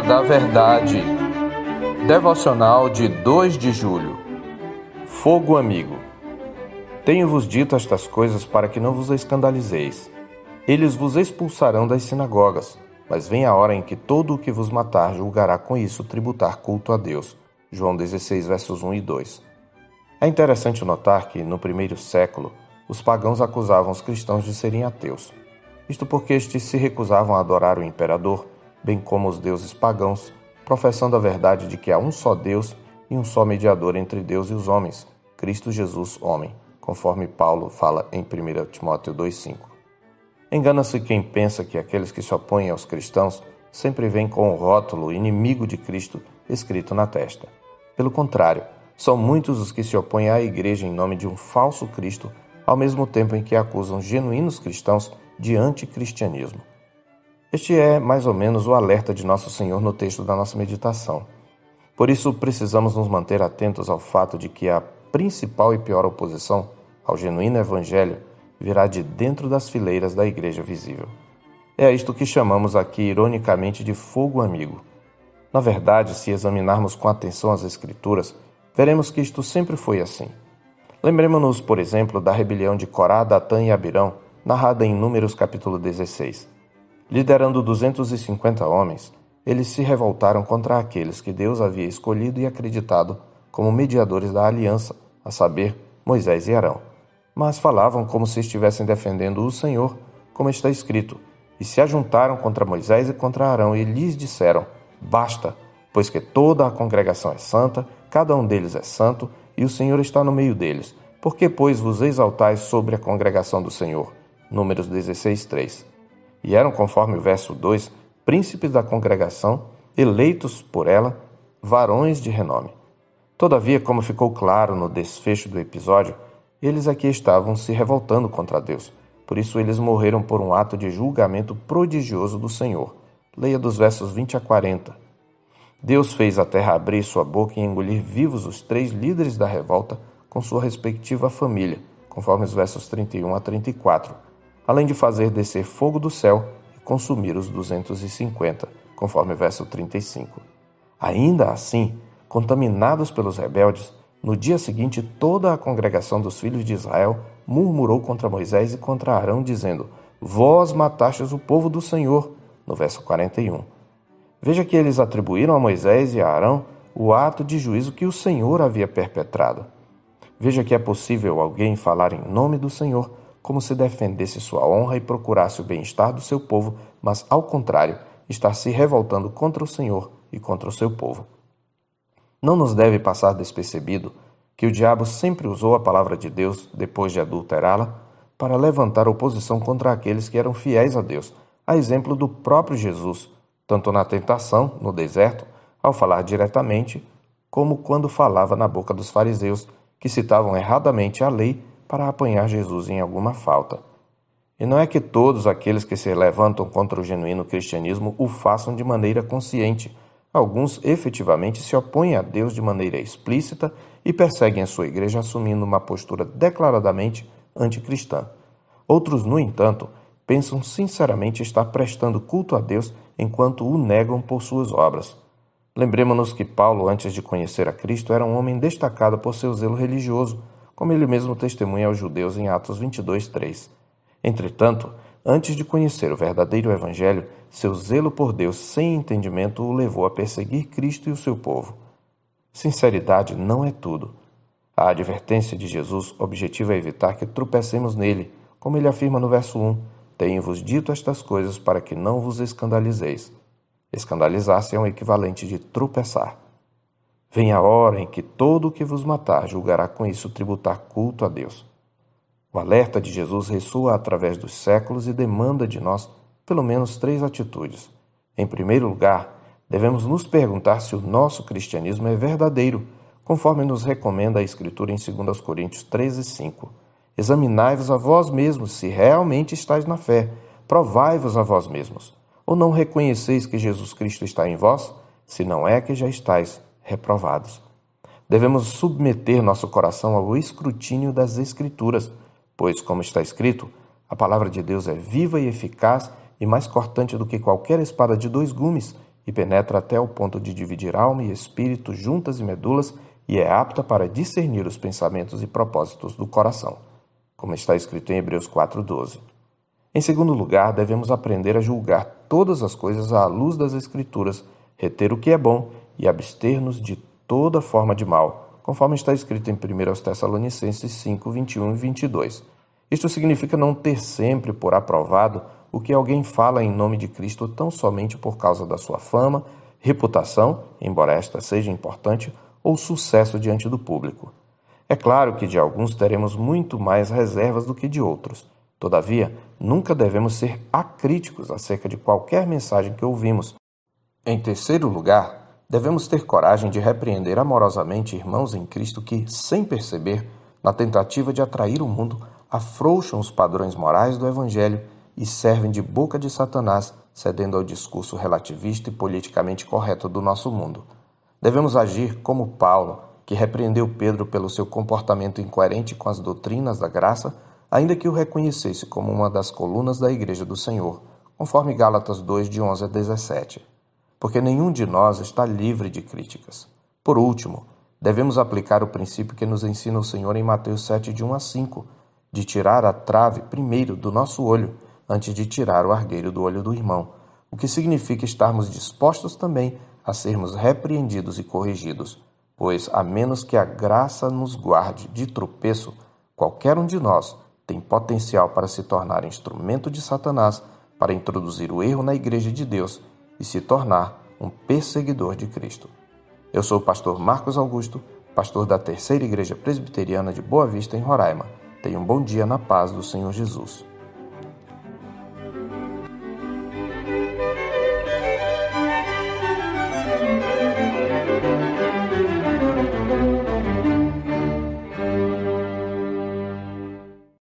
Da Verdade. Devocional de 2 de julho. Fogo amigo. Tenho-vos dito estas coisas para que não vos escandalizeis. Eles vos expulsarão das sinagogas, mas vem a hora em que todo o que vos matar julgará com isso tributar culto a Deus. João 16, versos 1 e 2. É interessante notar que, no primeiro século, os pagãos acusavam os cristãos de serem ateus. Isto porque estes se recusavam a adorar o imperador bem como os deuses pagãos, professando a verdade de que há um só Deus e um só mediador entre Deus e os homens, Cristo Jesus, homem, conforme Paulo fala em 1 Timóteo 2,5. Engana-se quem pensa que aqueles que se opõem aos cristãos sempre vêm com o rótulo inimigo de Cristo escrito na testa. Pelo contrário, são muitos os que se opõem à igreja em nome de um falso Cristo, ao mesmo tempo em que acusam genuínos cristãos de anticristianismo. Este é mais ou menos o alerta de Nosso Senhor no texto da nossa meditação. Por isso, precisamos nos manter atentos ao fato de que a principal e pior oposição ao genuíno Evangelho virá de dentro das fileiras da igreja visível. É isto que chamamos aqui, ironicamente, de fogo amigo. Na verdade, se examinarmos com atenção as Escrituras, veremos que isto sempre foi assim. Lembremos-nos, por exemplo, da rebelião de Corá, Datã e Abirão, narrada em Números capítulo 16. Liderando 250 homens, eles se revoltaram contra aqueles que Deus havia escolhido e acreditado como mediadores da aliança, a saber, Moisés e Arão. Mas falavam como se estivessem defendendo o Senhor, como está escrito, e se ajuntaram contra Moisés e contra Arão e lhes disseram: Basta, pois que toda a congregação é santa, cada um deles é santo, e o Senhor está no meio deles. Por que, pois, vos exaltais sobre a congregação do Senhor? Números 16, 3 e eram, conforme o verso 2, príncipes da congregação, eleitos por ela, varões de renome. Todavia, como ficou claro no desfecho do episódio, eles aqui estavam se revoltando contra Deus. Por isso, eles morreram por um ato de julgamento prodigioso do Senhor. Leia dos versos 20 a 40. Deus fez a terra abrir sua boca e engolir vivos os três líderes da revolta com sua respectiva família, conforme os versos 31 a 34 além de fazer descer fogo do céu e consumir os 250, conforme verso 35. Ainda assim, contaminados pelos rebeldes, no dia seguinte toda a congregação dos filhos de Israel murmurou contra Moisés e contra Arão, dizendo: Vós matastes o povo do Senhor. No verso 41. Veja que eles atribuíram a Moisés e a Arão o ato de juízo que o Senhor havia perpetrado. Veja que é possível alguém falar em nome do Senhor como se defendesse sua honra e procurasse o bem-estar do seu povo, mas, ao contrário, está se revoltando contra o Senhor e contra o seu povo. Não nos deve passar despercebido que o diabo sempre usou a palavra de Deus, depois de adulterá-la, para levantar oposição contra aqueles que eram fiéis a Deus, a exemplo do próprio Jesus, tanto na tentação, no deserto, ao falar diretamente, como quando falava na boca dos fariseus, que citavam erradamente a lei para apanhar Jesus em alguma falta. E não é que todos aqueles que se levantam contra o genuíno cristianismo o façam de maneira consciente. Alguns efetivamente se opõem a Deus de maneira explícita e perseguem a sua igreja assumindo uma postura declaradamente anticristã. Outros, no entanto, pensam sinceramente estar prestando culto a Deus enquanto o negam por suas obras. Lembremos-nos que Paulo, antes de conhecer a Cristo, era um homem destacado por seu zelo religioso como ele mesmo testemunha aos judeus em Atos 22, 3. Entretanto, antes de conhecer o verdadeiro Evangelho, seu zelo por Deus sem entendimento o levou a perseguir Cristo e o seu povo. Sinceridade não é tudo. A advertência de Jesus objetiva evitar que tropecemos nele, como ele afirma no verso 1: Tenho-vos dito estas coisas para que não vos escandalizeis. Escandalizar-se é um equivalente de tropeçar. Vem a hora em que todo o que vos matar julgará com isso tributar culto a Deus. O alerta de Jesus ressoa através dos séculos e demanda de nós pelo menos três atitudes. Em primeiro lugar, devemos nos perguntar se o nosso cristianismo é verdadeiro, conforme nos recomenda a Escritura em 2 Coríntios 13, 5. Examinai-vos a vós mesmos se realmente estáis na fé, provai-vos a vós mesmos. Ou não reconheceis que Jesus Cristo está em vós? Se não é que já estáis reprovados. Devemos submeter nosso coração ao escrutínio das Escrituras, pois, como está escrito, a palavra de Deus é viva e eficaz e mais cortante do que qualquer espada de dois gumes, e penetra até o ponto de dividir alma e espírito, juntas e medulas, e é apta para discernir os pensamentos e propósitos do coração, como está escrito em Hebreus 4,12. Em segundo lugar, devemos aprender a julgar todas as coisas à luz das Escrituras, reter o que é bom e abster-nos de toda forma de mal, conforme está escrito em 1 Tessalonicenses 5, 21 e 22. Isto significa não ter sempre por aprovado o que alguém fala em nome de Cristo tão somente por causa da sua fama, reputação, embora esta seja importante, ou sucesso diante do público. É claro que de alguns teremos muito mais reservas do que de outros. Todavia, nunca devemos ser acríticos acerca de qualquer mensagem que ouvimos. Em terceiro lugar, devemos ter coragem de repreender amorosamente irmãos em Cristo que, sem perceber, na tentativa de atrair o mundo, afrouxam os padrões morais do Evangelho e servem de boca de Satanás, cedendo ao discurso relativista e politicamente correto do nosso mundo. Devemos agir como Paulo, que repreendeu Pedro pelo seu comportamento incoerente com as doutrinas da graça, ainda que o reconhecesse como uma das colunas da Igreja do Senhor, conforme Gálatas 2, de 11 a 17. Porque nenhum de nós está livre de críticas. Por último, devemos aplicar o princípio que nos ensina o Senhor em Mateus 7, de 1 a 5, de tirar a trave primeiro do nosso olho antes de tirar o argueiro do olho do irmão, o que significa estarmos dispostos também a sermos repreendidos e corrigidos, pois, a menos que a graça nos guarde de tropeço, qualquer um de nós tem potencial para se tornar instrumento de Satanás para introduzir o erro na Igreja de Deus e se tornar um perseguidor de Cristo. Eu sou o pastor Marcos Augusto, pastor da Terceira Igreja Presbiteriana de Boa Vista, em Roraima. Tenha um bom dia na paz do Senhor Jesus.